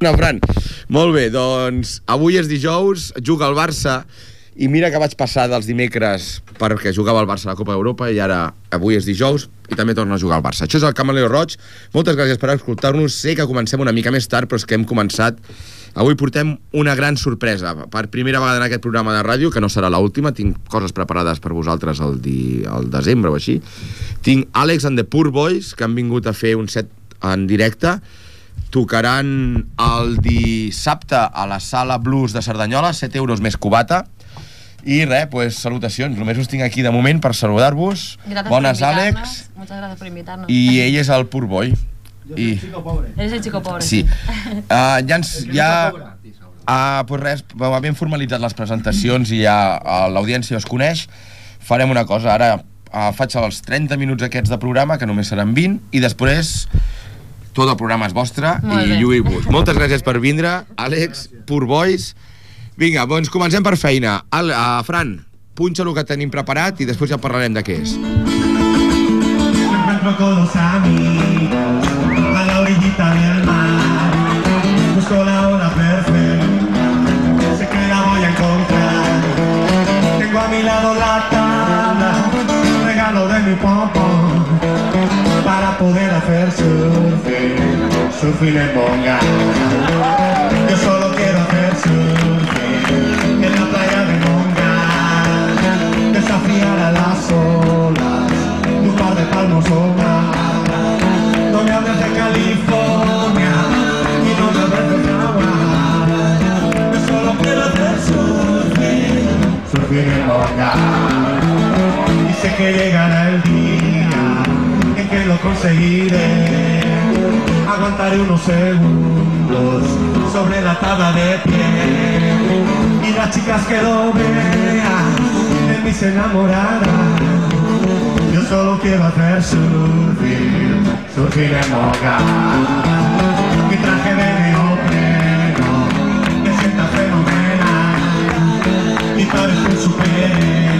No, Fran. Molt bé, doncs avui és dijous, juga el Barça i mira que vaig passar dels dimecres perquè jugava el Barça a la Copa d'Europa i ara avui és dijous i també torna a jugar al Barça. Això és el Camaleo Roig. Moltes gràcies per escoltar-nos. Sé que comencem una mica més tard, però és que hem començat Avui portem una gran sorpresa. Per primera vegada en aquest programa de ràdio, que no serà l'última, tinc coses preparades per vosaltres el, di... el desembre o així. Tinc Àlex and the Poor Boys, que han vingut a fer un set en directe, tocaran el dissabte a la Sala Blues de Cerdanyola, 7 euros més cubata. I res, pues, salutacions. Només us tinc aquí de moment per saludar-vos. Bones, Àlex. Moltes gràcies per invitar-nos. I ell és el Pur boi. I... el pobre. Eres el xico pobre. Sí. Uh, ja ens... Ja... Ah, uh, pues res, ben formalitzat les presentacions i ja uh, l'audiència es coneix. Farem una cosa, ara uh, faig els 30 minuts aquests de programa, que només seran 20, i després tot el programa és vostre Molt i lluïu-vos. Moltes gràcies per vindre, Àlex, Purbois. Vinga, doncs comencem per feina. Al, a Fran, punxa el que tenim preparat i després ja parlarem de què és. Siempre entro la la perfecta, Tengo a mi lado la tabla, regalo de mi pompón poder hacer surfing, surfing en Bonga. Yo solo quiero hacer surfing en la playa de Bonga. Desafiar a las olas un par de palmos o más. No me hables de California y no me hables de agua. Yo solo quiero hacer surfing, surfing en Bonga. Y sé que llegará el día lo conseguiré. Aguantaré unos segundos sobre la tabla de pie. Y las chicas que lo vean de mis enamoradas Yo solo quiero hacer surgir, surgir en hogar. Mi traje de neopreno me sienta fenomenal. Mi padre es un superhéroe.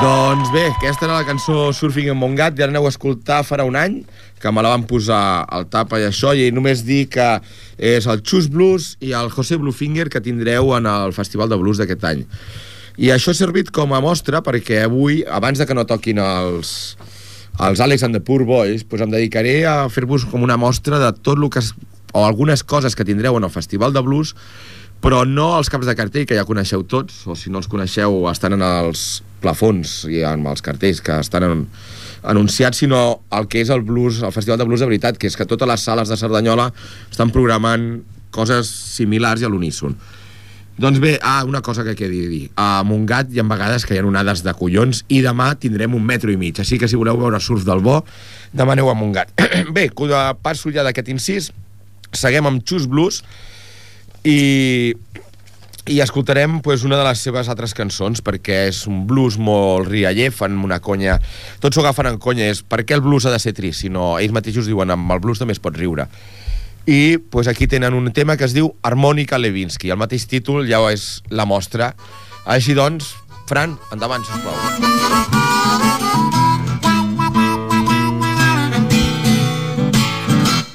Doncs bé, aquesta era la cançó Surfing en Montgat, ja l'aneu a escoltar farà un any, que me la van posar al tapa i això, i només dir que és el Chus Blues i el José Bluefinger que tindreu en el Festival de Blues d'aquest any. I això ha servit com a mostra perquè avui, abans de que no toquin els, els Alex and the Poor Boys, doncs em dedicaré a fer-vos com una mostra de tot el que... o algunes coses que tindreu en el Festival de Blues però no els caps de cartell, que ja coneixeu tots, o si no els coneixeu, estan en els plafons i en els cartells que estan en, anunciats, sinó el que és el blues, el Festival de Blues de veritat, que és que totes les sales de Cerdanyola estan programant coses similars i a l'uníson. Doncs bé, ah, una cosa que quedi dir. A Montgat hi ha vegades que hi ha onades de collons i demà tindrem un metro i mig. Així que si voleu veure surf del bo, demaneu a Montgat. bé, passo ja d'aquest incís. Seguem amb Xus Blues, i i escoltarem pues, una de les seves altres cançons perquè és un blues molt rialler, fan una conya tots s'ho agafen en conya, és per què el blues ha de ser trist? si no, ells mateixos diuen amb el blues també es pot riure i pues, aquí tenen un tema que es diu Harmònica Levinsky, el mateix títol ja és la mostra. Així doncs, Fran, endavant sisplau.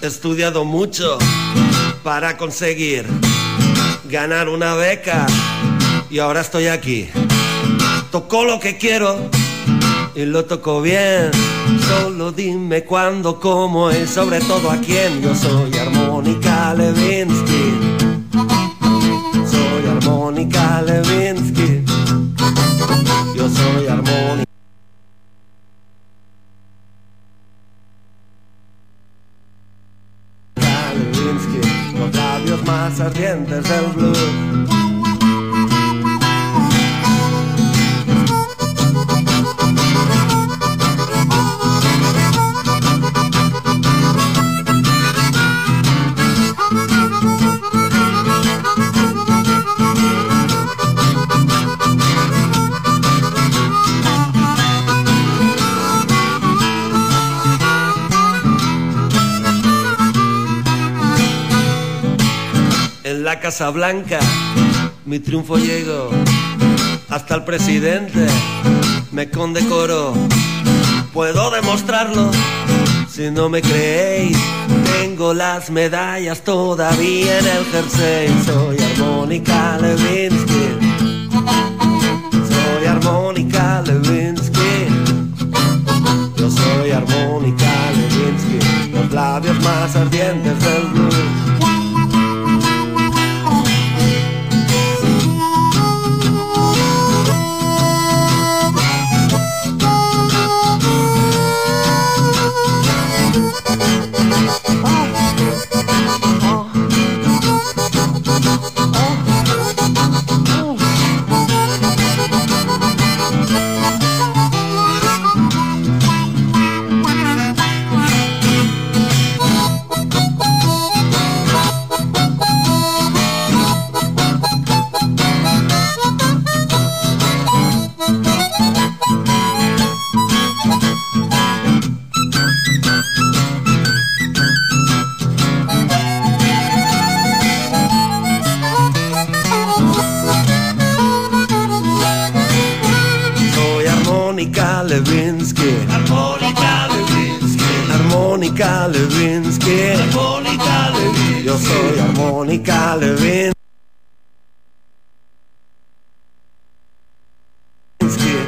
He estudiado mucho para conseguir ganar una beca y ahora estoy aquí. Tocó lo que quiero y lo tocó bien. Solo dime cuándo, cómo y sobre todo a quién. Yo soy Armónica Levinsky. Soy Armónica Levinsky. más ardientes del blues. Casa Blanca, mi triunfo llegó hasta el presidente, me condecoró. Puedo demostrarlo si no me creéis. Tengo las medallas todavía en el jersey. Soy Armónica Levinsky. Soy Armónica Levinsky. Yo soy Armónica Levinsky. Los labios más ardientes del soy Armónica Levinsky.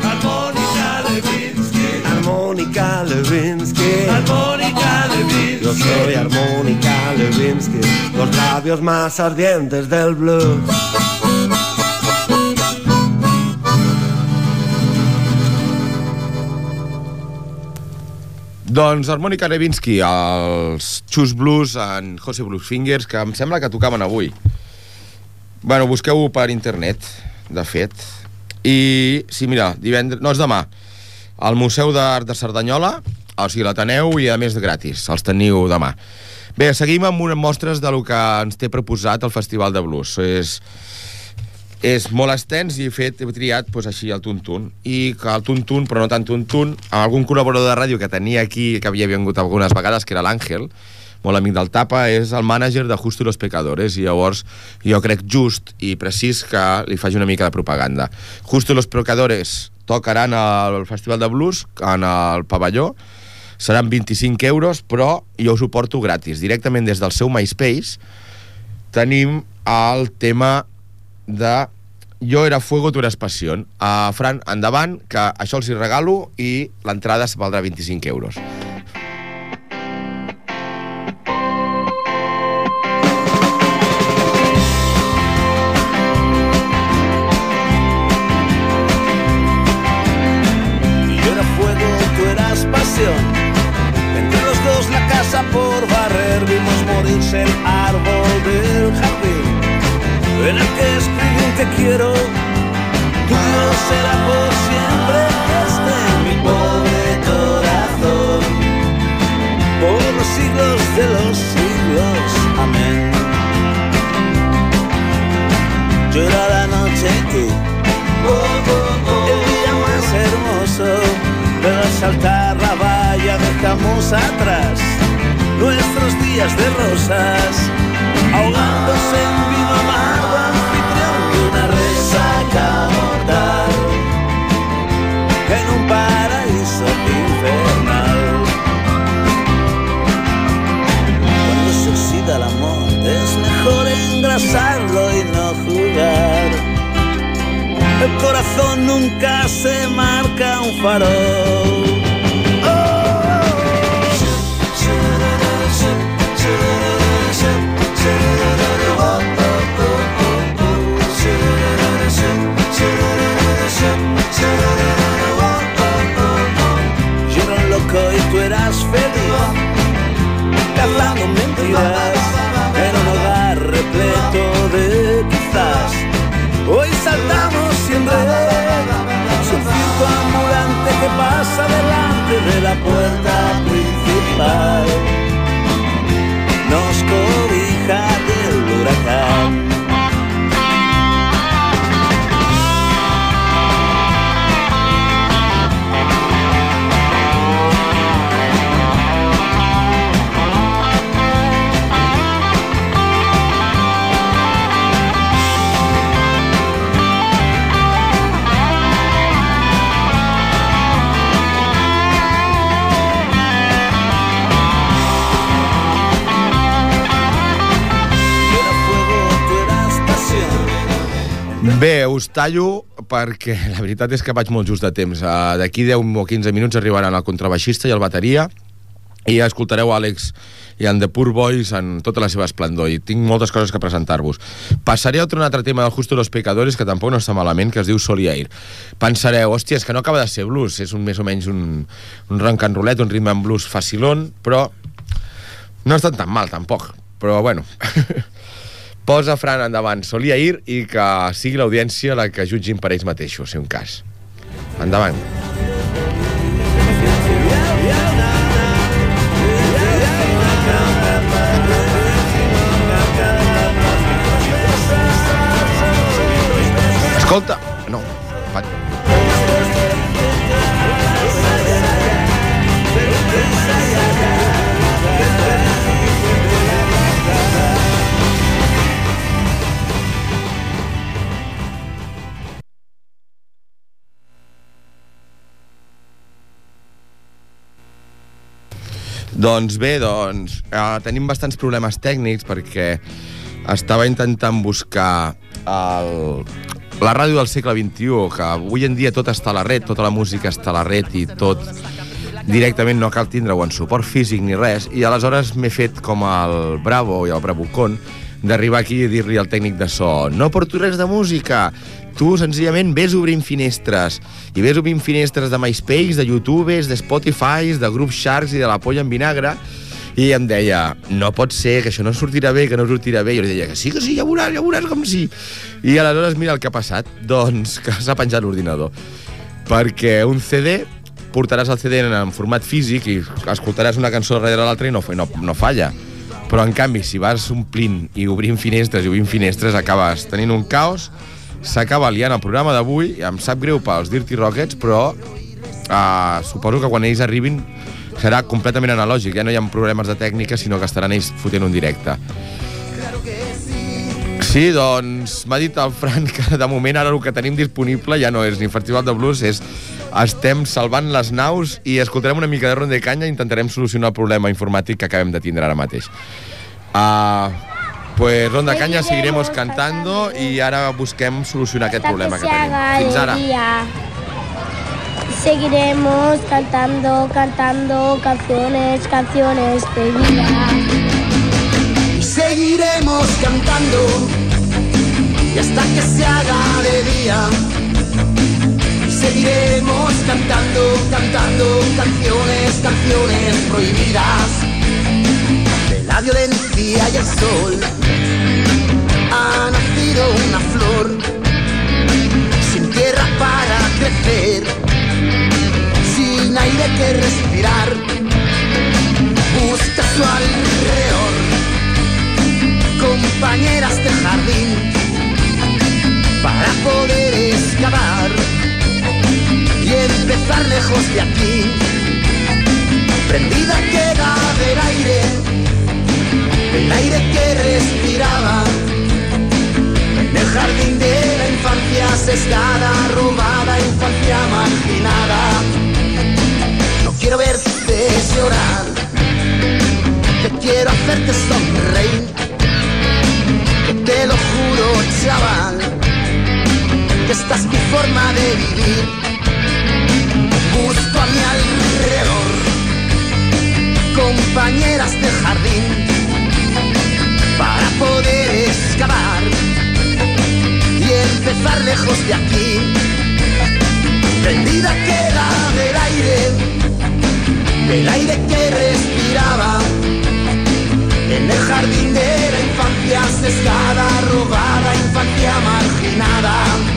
Armónica Levinsky. Armónica Levinsky. Armónica Levinsky. Yo soy Armónica Levinsky. Los labios más ardientes del blues. Doncs Harmonica Levinsky, els Chus Blues en José Blues Fingers, que em sembla que tocaven avui. Bueno, busqueu-ho per internet, de fet. I, sí, mira, divendres... No, és demà. Al Museu d'Art de Cerdanyola, o sigui, l'Ateneu, i a més gratis. Els teniu demà. Bé, seguim amb unes mostres de lo que ens té proposat el Festival de Blues. És, és molt extens i he fet, he triat pues, així el tuntun. I que el tuntun, però no tant tuntun amb algun col·laborador de ràdio que tenia aquí que havia vingut algunes vegades, que era l'Àngel molt amic del Tapa, és el mànager de Justo y los Pecadores. I llavors jo crec just i precís que li faci una mica de propaganda. Justo y los Pecadores tocaran al Festival de Blues en el pavelló. Seran 25 euros però jo ho suporto gratis. Directament des del seu MySpace tenim el tema de Jo era fuego, tu eres pasión. Uh, Fran, endavant, que això els hi regalo i l'entrada valdrà 25 euros. Se marca un farol. pasa delante de la puerta principal nos cobija del huracán. Bé, us tallo perquè la veritat és que vaig molt just de temps. Uh, D'aquí 10 o 15 minuts arribaran el contrabaixista i el bateria i escoltareu Àlex i en The Poor Boys en tota la seva esplendor i tinc moltes coses que presentar-vos. Passaré a un altre tema del Justo los Pecadores que tampoc no està malament, que es diu Sol i Air. Pensareu, hòstia, és que no acaba de ser blues, és un més o menys un, un rock and roulette, un ritme en blues facilón, però no està tan mal tampoc. Però bueno, posa Fran endavant Sol i Air i que sigui l'audiència la que jutgin per ells mateixos, si un cas. Endavant. Escolta... Doncs bé, doncs, eh, tenim bastants problemes tècnics perquè estava intentant buscar el, la ràdio del segle XXI, que avui en dia tot està a la red, tota la música està a la red i tot directament no cal tindre-ho en suport físic ni res, i aleshores m'he fet com el Bravo i el Bravucón d'arribar aquí i dir-li al tècnic de so no porto res de música, tu senzillament ves obrint finestres i ves obrint finestres de MySpace, de YouTubes, de Spotify, de grups Sharks i de la polla en vinagre i em deia, no pot ser, que això no sortirà bé, que no sortirà bé. I jo li deia que sí, que sí, ja veuràs, ja veuràs com sí. I aleshores mira el que ha passat, doncs que s'ha penjat l'ordinador. Perquè un CD, portaràs el CD en format físic i escoltaràs una cançó darrere l'altra i no, no, no falla. Però en canvi, si vas omplint i obrint finestres i obrint finestres, acabes tenint un caos, s'acaba liant el programa d'avui, em sap greu pels Dirty Rockets, però uh, suposo que quan ells arribin serà completament analògic, ja no hi ha problemes de tècnica, sinó que estaran ells fotent un directe. Sí, doncs m'ha dit el Fran que de moment ara el que tenim disponible ja no és ni Festival de Blues, és estem salvant les naus i escoltarem una mica de ronda de canya i intentarem solucionar el problema informàtic que acabem de tindre ara mateix. Uh, pues ronda de canya, seguiremos cantando i ara busquem solucionar aquest problema que tenim. Fins ara. Seguiremos cantando, cantando canciones, canciones de vida. y seguiremos cantando y hasta que se haga de día. Y seguiremos cantando, cantando canciones, canciones prohibidas. De la violencia y el sol una flor sin tierra para crecer, sin aire que respirar. Sesgada, robada, infancia marginada. No quiero verte llorar, que quiero hacerte sonreír te lo juro, chaval, que esta es mi forma de vivir. Busco a mi alrededor compañeras de jardín para poder excavar empezar lejos de aquí. Prendida queda del aire, del aire que respiraba en el jardín de la infancia sesgada, robada, infancia marginada.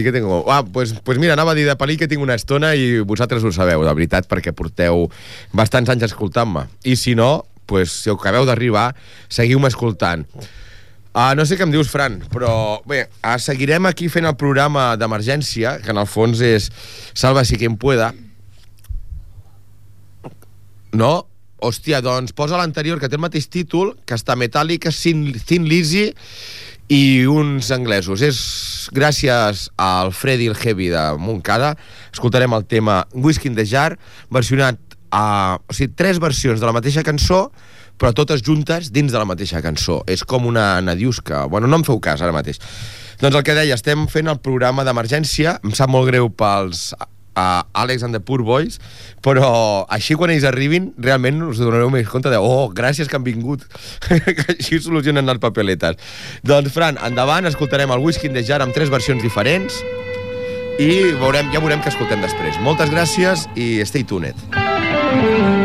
Pel·li que tinc... Ah, pues, pues mira, anava a dir de pel·li que tinc una estona i vosaltres ho sabeu, de veritat, perquè porteu bastants anys escoltant-me. I si no, pues, si acabeu d'arribar, seguiu-me escoltant. Uh, no sé què em dius, Fran, però bé, uh, seguirem aquí fent el programa d'emergència, que en el fons és Salva si quien pueda. No? Hòstia, doncs posa l'anterior, que té el mateix títol, que està Metallica, Thin Lizzy i uns anglesos. És gràcies al Freddy el Heavy de Montcada. Escoltarem el tema Whisky in the Jar, versionat a... O sigui, tres versions de la mateixa cançó, però totes juntes dins de la mateixa cançó. És com una nadiusca. Bueno, no em feu cas ara mateix. Doncs el que deia, estem fent el programa d'emergència. Em sap molt greu pels a Alex and the Poor Boys, però així quan ells arribin, realment us donareu més compte de, oh, gràcies que han vingut, que així solucionen les papeletes. Doncs, Fran, endavant, escoltarem el Whisky in the Jar amb tres versions diferents i veurem, ja veurem què escoltem després. Moltes gràcies i stay tuned.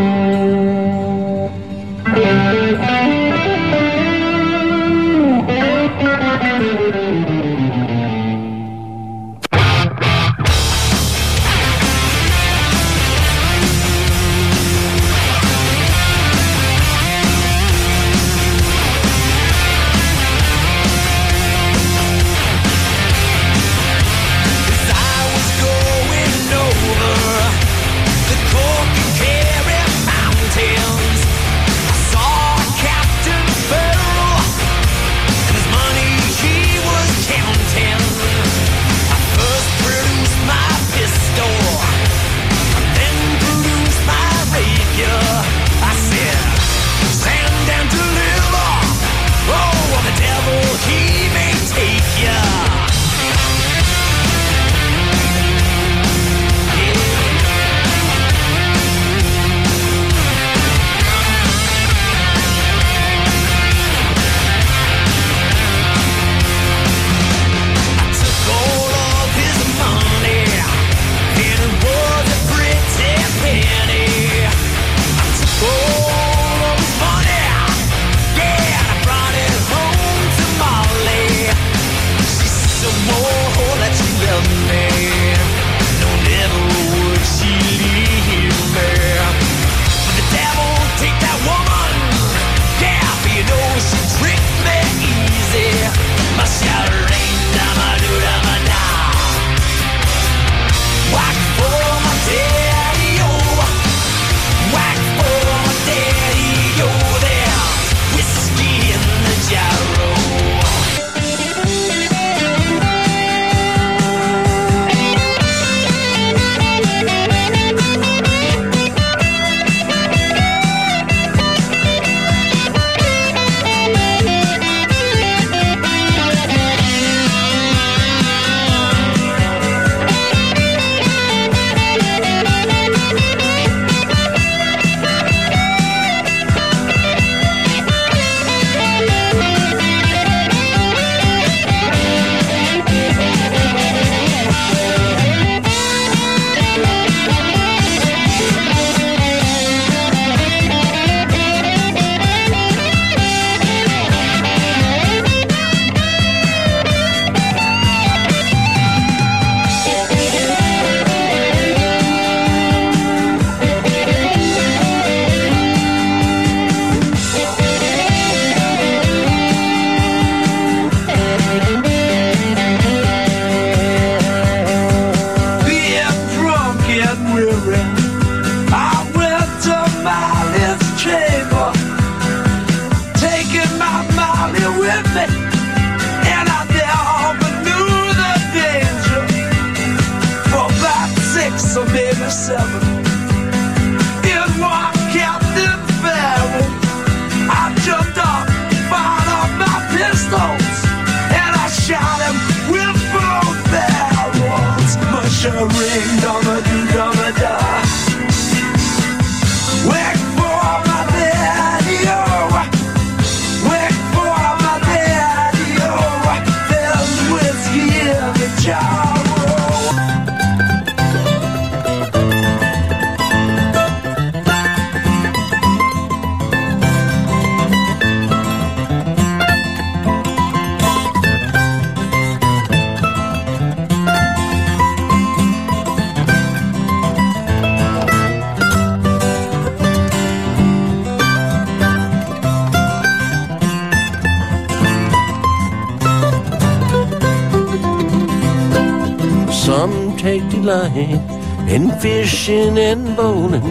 Delight in fishing and bowling.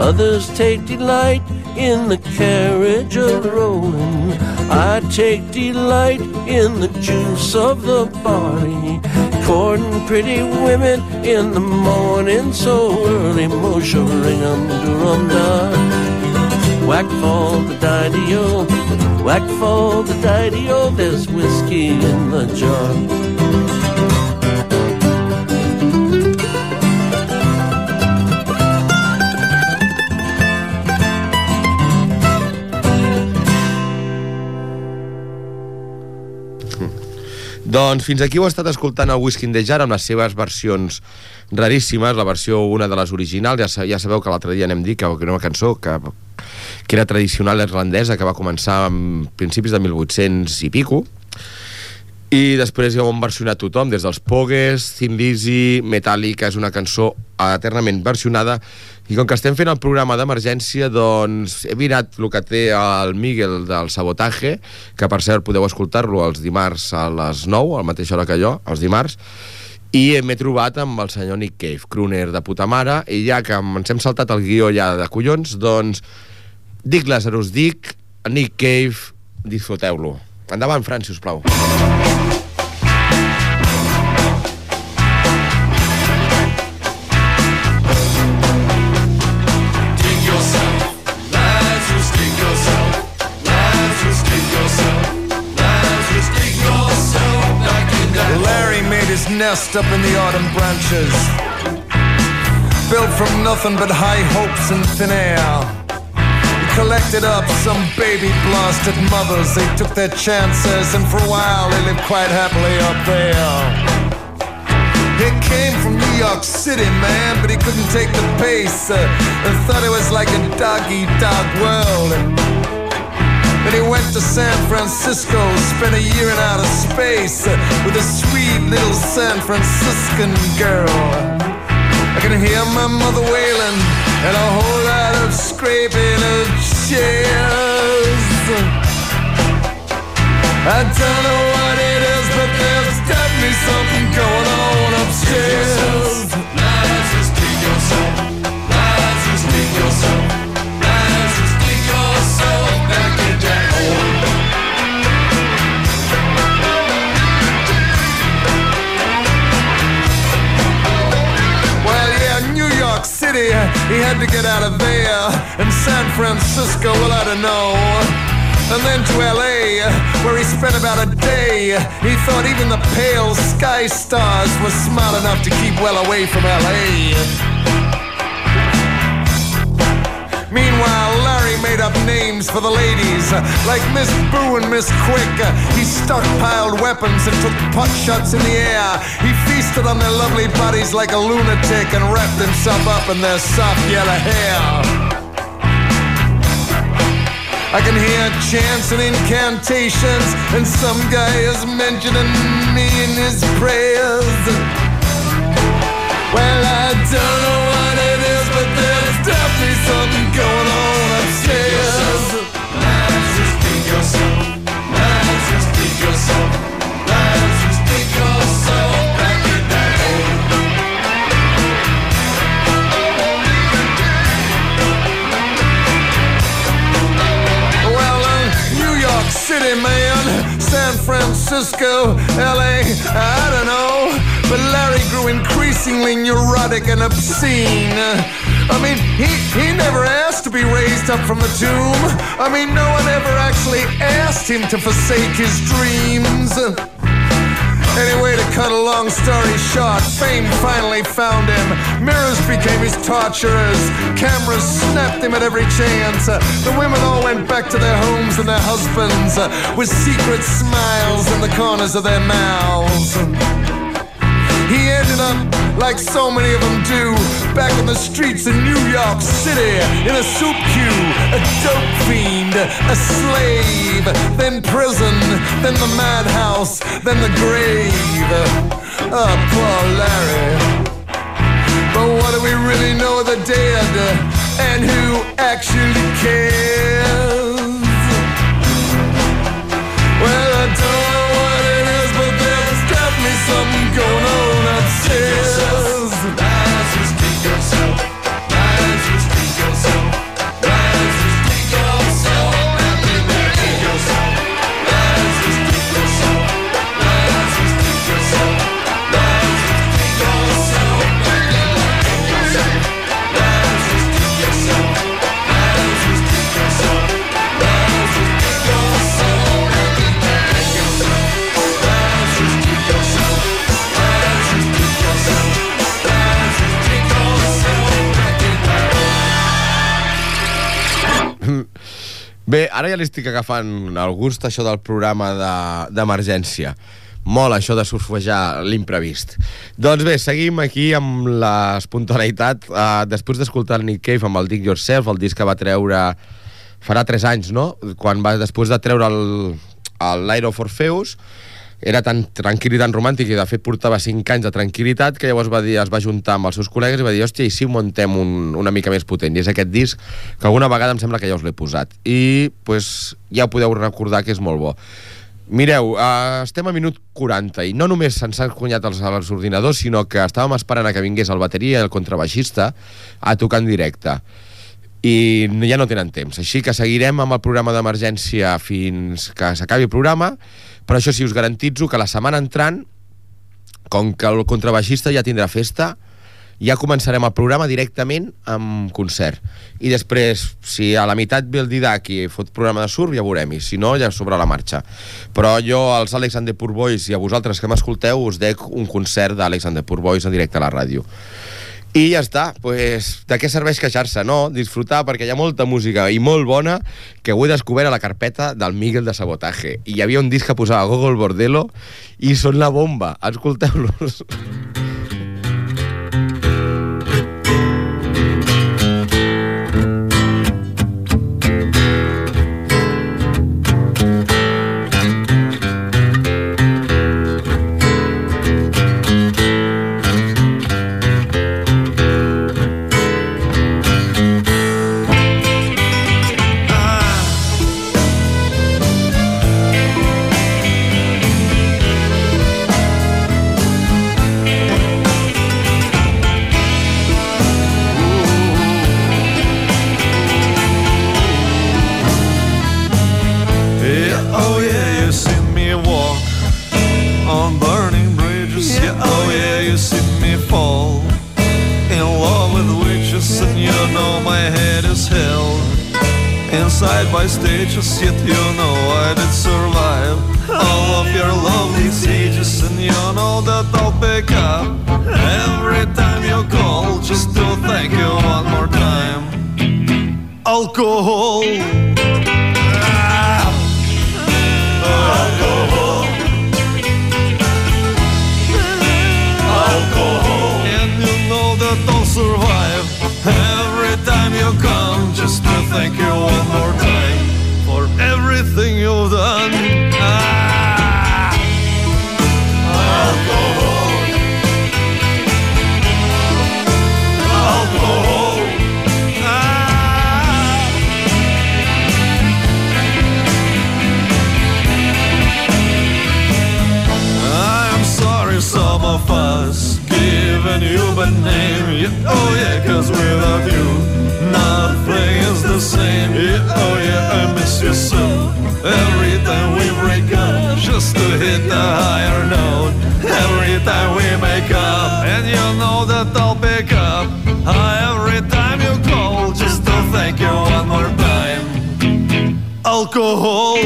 Others take delight in the carriage of rolling. I take delight in the juice of the barley. Courting pretty women in the morning so early. Moshe ring 'em. Whack for the didio, whack for the didio. There's whiskey in the jar. Doncs fins aquí he estat escoltant el Whisky in the Jar amb les seves versions raríssimes, la versió una de les originals, ja, ja sabeu que l'altre dia anem dir que, era una cançó que, que era tradicional irlandesa, que va començar a principis de 1800 i pico, i després ja ho han versionat tothom, des dels Pogues, Thin Lizzy, Metallica, és una cançó eternament versionada, i com que estem fent el programa d'emergència, doncs he mirat el que té el Miguel del Sabotaje, que per cert podeu escoltar-lo els dimarts a les 9, a la mateixa hora que jo, els dimarts, i m'he trobat amb el senyor Nick Cave, crooner de puta mare, i ja que ens hem saltat el guió ja de collons, doncs dic Lazarus, dic Nick Cave, disfruteu-lo. Endavant, Fran, si us plau. Dig nest up in the autumn branches. Built from nothing but high hopes and thin air. He collected up some baby blasted mothers. They took their chances, and for a while they lived quite happily up there. He came from New York City, man, but he couldn't take the pace uh, and thought it was like a dog eat dog world. Then he went to San Francisco, spent a year in outer space with a sweet little San Franciscan girl. I can hear my mother wailing and a whole lot of scraping of chairs. I don't know what it is, but there's definitely something going about a day. He thought even the pale sky stars were smart enough to keep well away from LA. Meanwhile, Larry made up names for the ladies, like Miss Boo and Miss Quick. He stockpiled weapons and took pot shots in the air. He feasted on their lovely bodies like a lunatic and wrapped himself up in their soft yellow hair. I can hear chants and incantations, and some guy is mentioning me in his prayers. Well, I don't know what City, man, San Francisco, LA, I don't know. But Larry grew increasingly neurotic and obscene. I mean, he, he never asked to be raised up from the tomb. I mean, no one ever actually asked him to forsake his dreams. Anyway, to cut a long story short, fame finally found him. Mirrors became his torturers. Cameras snapped him at every chance. The women all went back to their homes and their husbands with secret smiles in the corners of their mouths. He ended up, like so many of them do, back on the streets in New York City, in a soup queue, a dope fiend, a slave, then prison, then the madhouse, then the grave. Oh, poor Larry. But what do we really know of the dead? And who actually cares? Well, I don't know what it is, but there's definitely something going on noches. Bé, ara ja li estic agafant el gust això del programa de- d'emergència. Molt això de surfejar l'imprevist. Doncs bé, seguim aquí amb l'espontaneïtat. Uh, després d'escoltar el Nick Cave amb el Dig Yourself, el disc que va treure farà 3 anys, no? Quan va, després de treure el, el Light of Orpheus, era tan tranquil i tan romàntic i de fet portava 5 anys de tranquil·litat que llavors va dir, es va juntar amb els seus col·legues i va dir, hòstia, i si ho muntem un, una mica més potent? I és aquest disc que alguna vegada em sembla que ja us l'he posat i pues, ja ho podeu recordar que és molt bo Mireu, uh, estem a minut 40 i no només se'ns han cunyat els, els ordinadors, sinó que estàvem esperant a que vingués el bateria i el contrabaixista a tocar en directe i ja no tenen temps. Així que seguirem amb el programa d'emergència fins que s'acabi el programa, però això sí, us garantitzo que la setmana entrant, com que el contrabaixista ja tindrà festa, ja començarem el programa directament amb concert. I després, si a la meitat ve el Didac i fot programa de surf, ja veurem, i si no, ja sobre la marxa. Però jo, als Alex and i a vosaltres que m'escolteu, us dec un concert d'Alex and en directe a la ràdio. I ja està, pues, de què serveix queixar-se, no? Disfrutar, perquè hi ha molta música i molt bona que ho he descobert a la carpeta del Miguel de Sabotaje. I hi havia un disc que posava Gogol Bordello i són la bomba. Escolteu-los. Yeah, Oh yeah, cause without you Nothing is the same. Yeah, Oh yeah, I miss you so. Every time we break up Just to hit the higher note. Every time we make up And you know that I'll pick up. Every time you call Just to thank you one more time. Alcohol.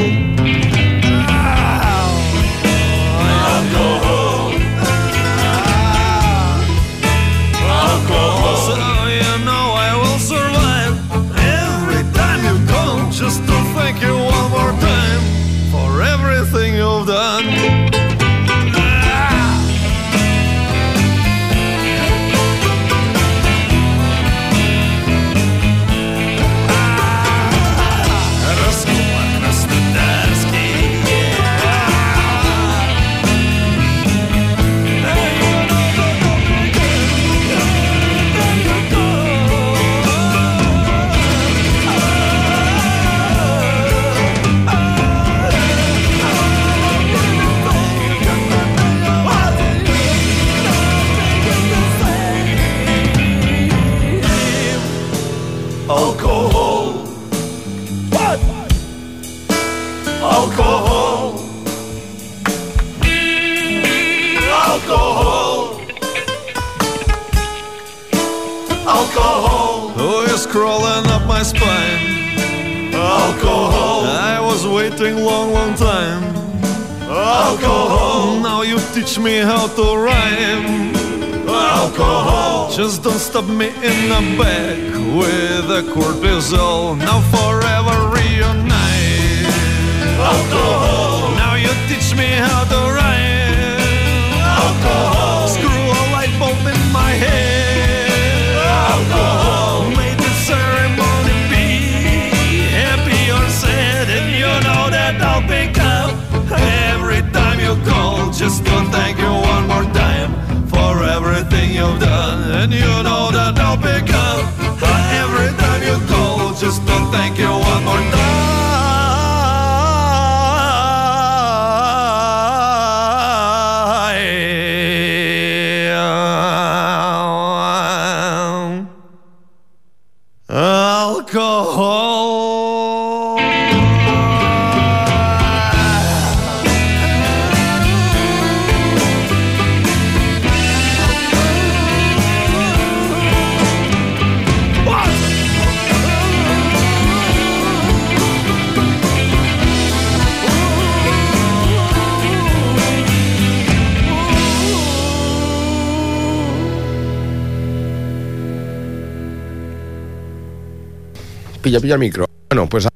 Pilla, pilla el micro. Bueno, pues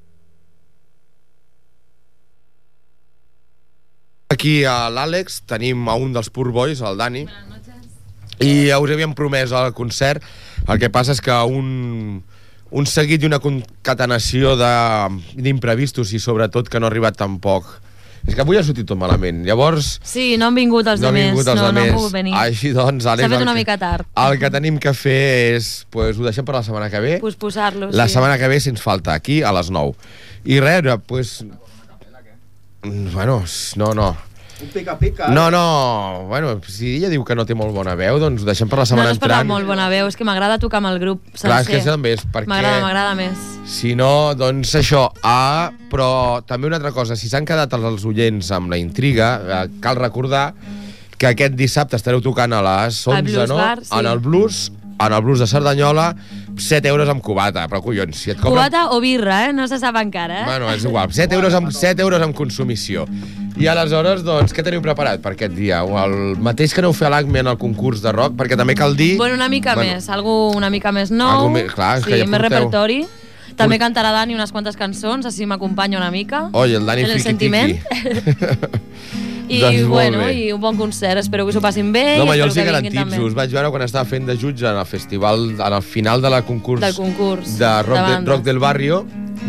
aquí a l'Àlex tenim a un dels Poor Boys, el Dani. I us havíem promès al concert. El que passa és que un, un seguit i una concatenació de- d'imprevistos i sobretot que no ha arribat tampoc. És que avui ha sortit tot malament. Llavors, Sí, no han vingut els no demés. vingut els no, no han pogut venir. Així doncs, Àlex... S'ha fet una mica tard. El que tenim que fer és... Pues, ho deixem per la setmana que ve. Pues posar-lo, La sí. setmana que ve, si ens falta, aquí a les 9. I res, pues... Bueno, no, no. Un pica-pica. No, no, bueno, si ella diu que no té molt bona veu, doncs ho deixem per la No, setmana no és per entrant. molt bona veu, és que m'agrada tocar amb el grup sencer. Clar, és que això també és perquè... M'agrada, m'agrada més. Si no, doncs això. Ah, però també una altra cosa, si s'han quedat els oients amb la intriga, eh, cal recordar que aquest dissabte estareu tocant a les 11, Al Blues no? Bar, sí. En el Blues, en el Blues de Cerdanyola, 7 euros amb cubata, però collons, si et cobren... Cubata o birra, eh? No se sap encara, eh? Bueno, és igual, 7 euros amb, 7 euros amb consumició. I aleshores, doncs, què teniu preparat per aquest dia? O el mateix que aneu fer a l'ACME en el concurs de rock, perquè també cal dir... Bueno, una mica Bueno, més, algú una mica més nou. Algú més- clar, sí, que ja més porteu- repertori. També cantarà Dani unes quantes cançons, així m'acompanya una mica. Oye, el Dani Fiqui sentiment. I, Doncs bueno, bé. i un bon concert. Espero que s'ho passin bé. No, home, jo els hi garantitzo. Us vaig veure quan estava fent de jutge en el festival, en el final de la concurs, del concurs. de rock, de, bandes. rock del barrio,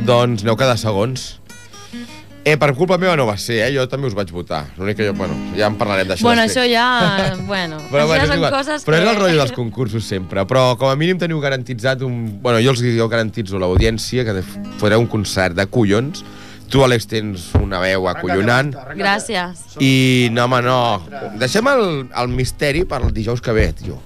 doncs aneu cada segons. Eh, per culpa meva no va ser, eh? Jo també us vaig votar. L'únic que jo, bueno, ja en parlarem d'això Bueno, això ja... Bueno, Però, bueno, són igual. coses Però que... és el rotllo dels concursos sempre. Però com a mínim teniu garantitzat un... Bueno, jo els jo garantitzo l'audiència que fareu un concert de collons. Tu, Àlex, tens una veu acollonant. Gràcies. I no, home, no. Deixem el, el misteri per el dijous que ve, tio.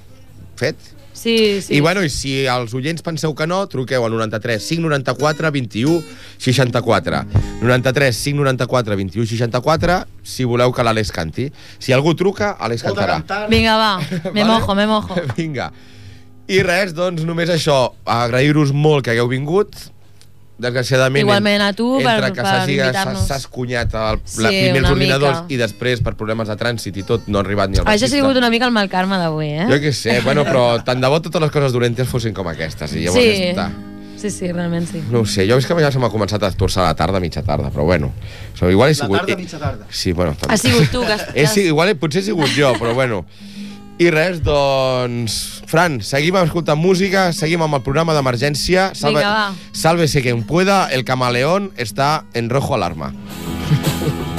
Fet? Sí, sí. I bueno, i si els oients penseu que no, truqueu al 93 594 21 64. 93 594 21 64 si voleu que l'Àlex canti. Si algú truca, Àlex cantarà. Vinga, va, me mojo, me mojo. Vinga. I res, doncs només això, agrair-vos molt que hagueu vingut. Desgraciadament, Igualment a tu per- entre que per s'hagi invitar-nos. s'ha escunyat el, Sí, la, primer els ordinadors mica. i després per problemes de trànsit i tot no ha arribat ni al Això ha sigut una mica el mal karma d'avui, eh? Jo què sé, bueno, però tant de bo totes les coses dolentes fossin com aquestes. I llavors Sí. està. Sí, sí, realment sí. No ho sé, jo és que ja se m'ha començat a torçar la tarda, mitja tarda, però bueno. O sigui, igual he La sigut... tarda, mitja tarda. Sí, bueno... Ha sigut tu que has- He, sigut, igual potser he sigut jo, però bueno. I res, doncs... Fran, seguim escoltant música, seguim amb el programa d'emergència. Salve, Vinga, va. Sálvese quien pueda, el camaleón está en rojo alarma.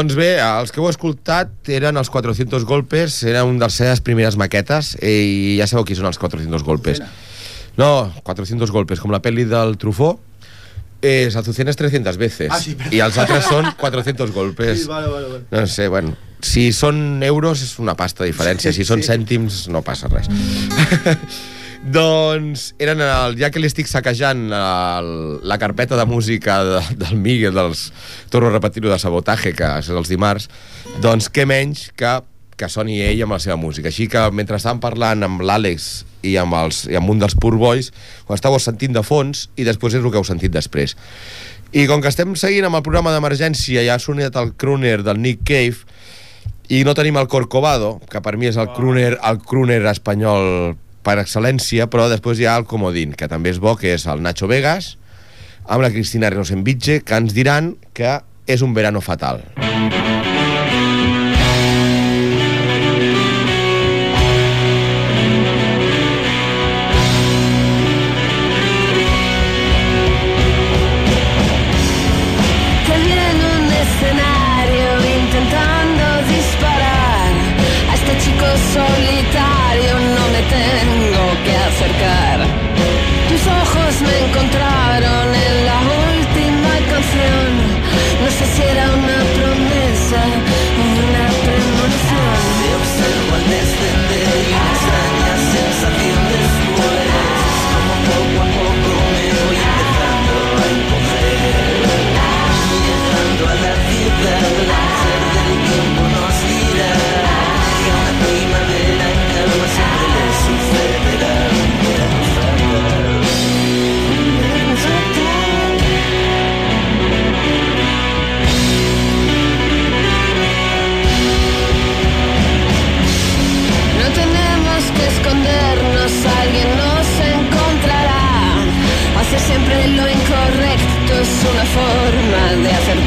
Doncs bé, els que heu escoltat eren els 400 golpes, era un de les seves primeres maquetes, i ja sabeu qui són els 400 golpes. No, 400 golpes, com la pel·li del Trufó, és Azucenas 300 veces, Ah, sí, perdó. i els altres són 400 golpes. Sí, vale, vale, vale. No sé, bueno, si són euros és una pasta de diferència, si són Sí. cèntims no passa res. doncs eren el, ja que li estic saquejant el, la carpeta de música de, del Miguel, dels, torno a repetir-ho, de sabotatge, que és els dimarts, doncs què menys que que soni ell amb la seva música. Així que mentre estàvem parlant amb l'Àlex i amb, els, i amb un dels Poor Boys, ho estàveu sentint de fons i després és el que heu sentit després. I com que estem seguint amb el programa d'emergència, ja ha sonat el crooner del Nick Cave, i no tenim el Corcovado, que per mi és el crooner, el crooner espanyol per excel·lència, però després hi ha el Comodín, que també és bo, que és el Nacho Vegas, amb la Cristina Renosenvitge, que ens diran que és un verano fatal. Te forma de acertar.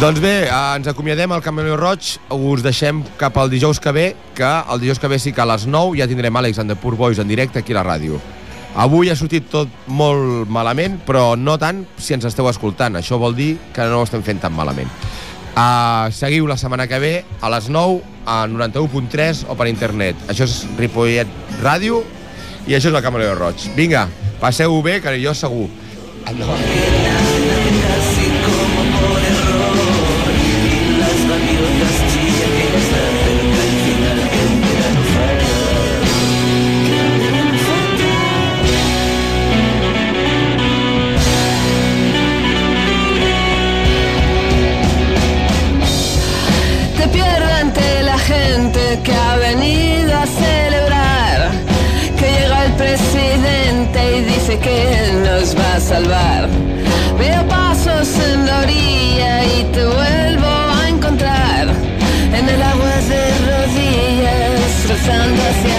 Doncs bé, eh, ens acomiadem al Cameleo Roig, us deixem cap al dijous que ve, que el dijous que ve sí que a les 9 ja tindrem Àlex and the Poor Boys en directe aquí a la ràdio. Avui ha sortit tot molt malament, però no tant si ens esteu escoltant. Això vol dir que no ho estem fent tan malament. Uh, seguiu la setmana que ve a les 9 a 91.3 o per internet. Això és Ripollet Ràdio i això és la de Roig. Vinga, passeu-ho bé, que jo segur. Casi que él nos va a salvar. Veo pasos en la orilla y te vuelvo a encontrar. En el agua de rodillas, rezando hacia